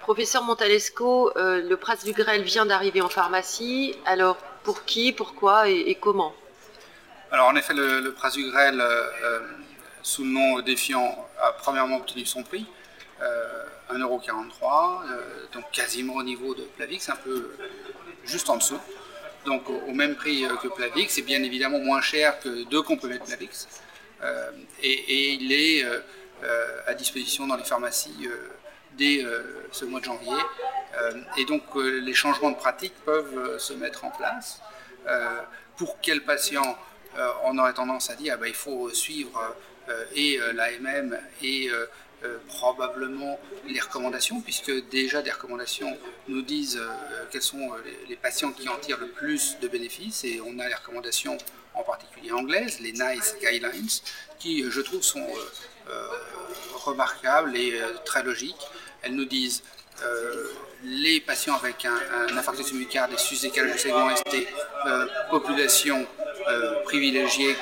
Professeur Montalesco, le prasugrel vient d'arriver en pharmacie. Alors, pour qui, pourquoi et, comment Alors, en effet, le, le prasugrel, sous le nom défiant, a premièrement obtenu son prix. 1,43€, donc quasiment au niveau de Plavix, un peu juste en dessous donc au, même prix euh, que Plavix. C'est bien évidemment moins cher que deux comprimés de Plavix. Euh, et, il est euh, à disposition dans les pharmacies dès ce mois de janvier. et donc les changements de pratique peuvent se mettre en place. pour quel patient on aurait tendance à dire ah ben, il faut suivre et l'AMM et euh, probablement les recommandations, puisque déjà des recommandations nous disent euh, quels sont euh, les, patients qui en tirent le plus de bénéfices, et on a les recommandations en particulier anglaises, les NICE Guidelines, qui je trouve sont remarquables et très logiques. Elles nous disent les patients avec un, infarctus du myocarde et sus-décalage du segment ST,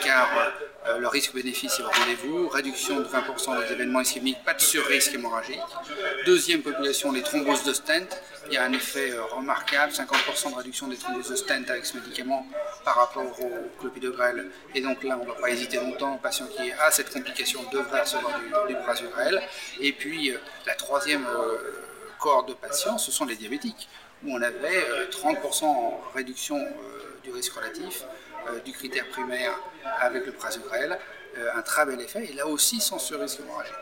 car euh, le risque-bénéfice est au rendez-vous, réduction de 20% des événements ischémiques, pas de sur-risque hémorragique. Deuxième population, les thromboses de stent. Il y a un effet euh, remarquable, 50% de réduction des thromboses de stent avec ce médicament par rapport au clopidogrel. Et donc là, on ne va pas hésiter longtemps. Un patient qui a cette complication devrait recevoir du, du prasugrel. Et puis, euh, la troisième cohorte de patients, ce sont les diabétiques, où on avait 30% en réduction du risque relatif euh, du critère primaire avec le prasugrel, euh, un très bel effet, et là aussi sans ce risque hémorragique.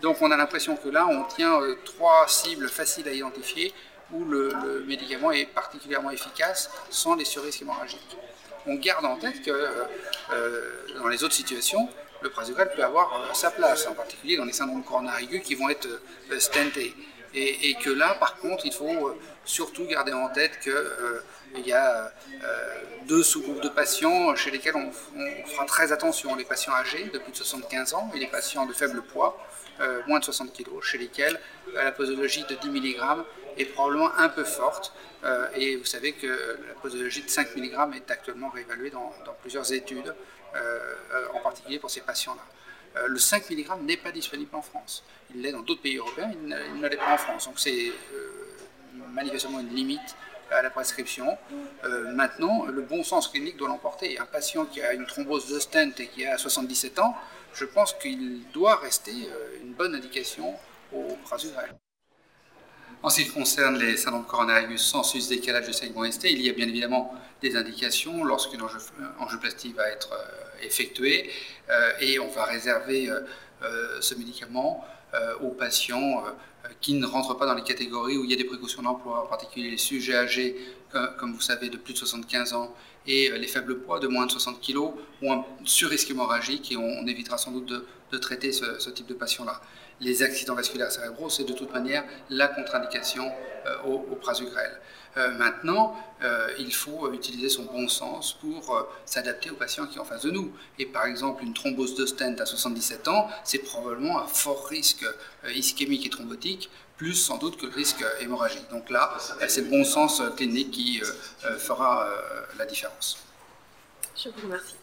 Donc on a l'impression que là, on tient euh, trois cibles faciles à identifier où le, médicament est particulièrement efficace sans les surrisques hémorragiques. On garde en tête que dans les autres situations, le prasugrel peut avoir sa place, en particulier dans les syndromes coronaires aigus qui vont être stentés. Et, que là, par contre, il faut surtout garder en tête qu'il y a deux sous-groupes de patients chez lesquels on, fera très attention, les patients âgés de plus de 75 ans et les patients de faible poids, euh, moins de 60 kg, chez lesquels euh, la posologie de 10 mg est probablement un peu forte. Euh, et vous savez que la posologie de 5 mg est actuellement réévaluée dans, plusieurs études, en particulier pour ces patients-là. Le 5 mg n'est pas disponible en France. Il l'est dans d'autres pays européens, il ne l'est pas en France. Donc c'est manifestement une limite à la prescription. Euh, maintenant, le bon sens clinique doit l'emporter. Un patient qui a une thrombose de stent et qui a 77 ans, je pense qu'il doit rester euh, une bonne indication au prasugrel. En ce qui concerne les syndromes coronaires aigus sans sus-décalage de segment ST, il y a bien évidemment des indications lorsqu'une angioplastie va être euh, effectuée et on va réserver ce médicament aux patients qui ne rentrent pas dans les catégories où il y a des précautions d'emploi, en particulier les sujets âgés, comme vous savez, de plus de 75 ans, et euh, les faibles poids de moins de 60 kg, ou un surrisque hémorragique, et on, évitera sans doute de, traiter ce, type de patient-là. Les accidents vasculaires cérébraux, c'est de toute manière la contre-indication euh, au, au prasugrel. Euh, maintenant, euh, il faut utiliser son bon sens pour euh, s'adapter aux patients qui sont en face de nous. Et par exemple, une thrombose de stent à 77 ans, c'est probablement un fort risque ischémique et thrombotique, plus sans doute que le risque hémorragique. Donc là, c'est le bon sens clinique qui fera la différence. Je vous remercie.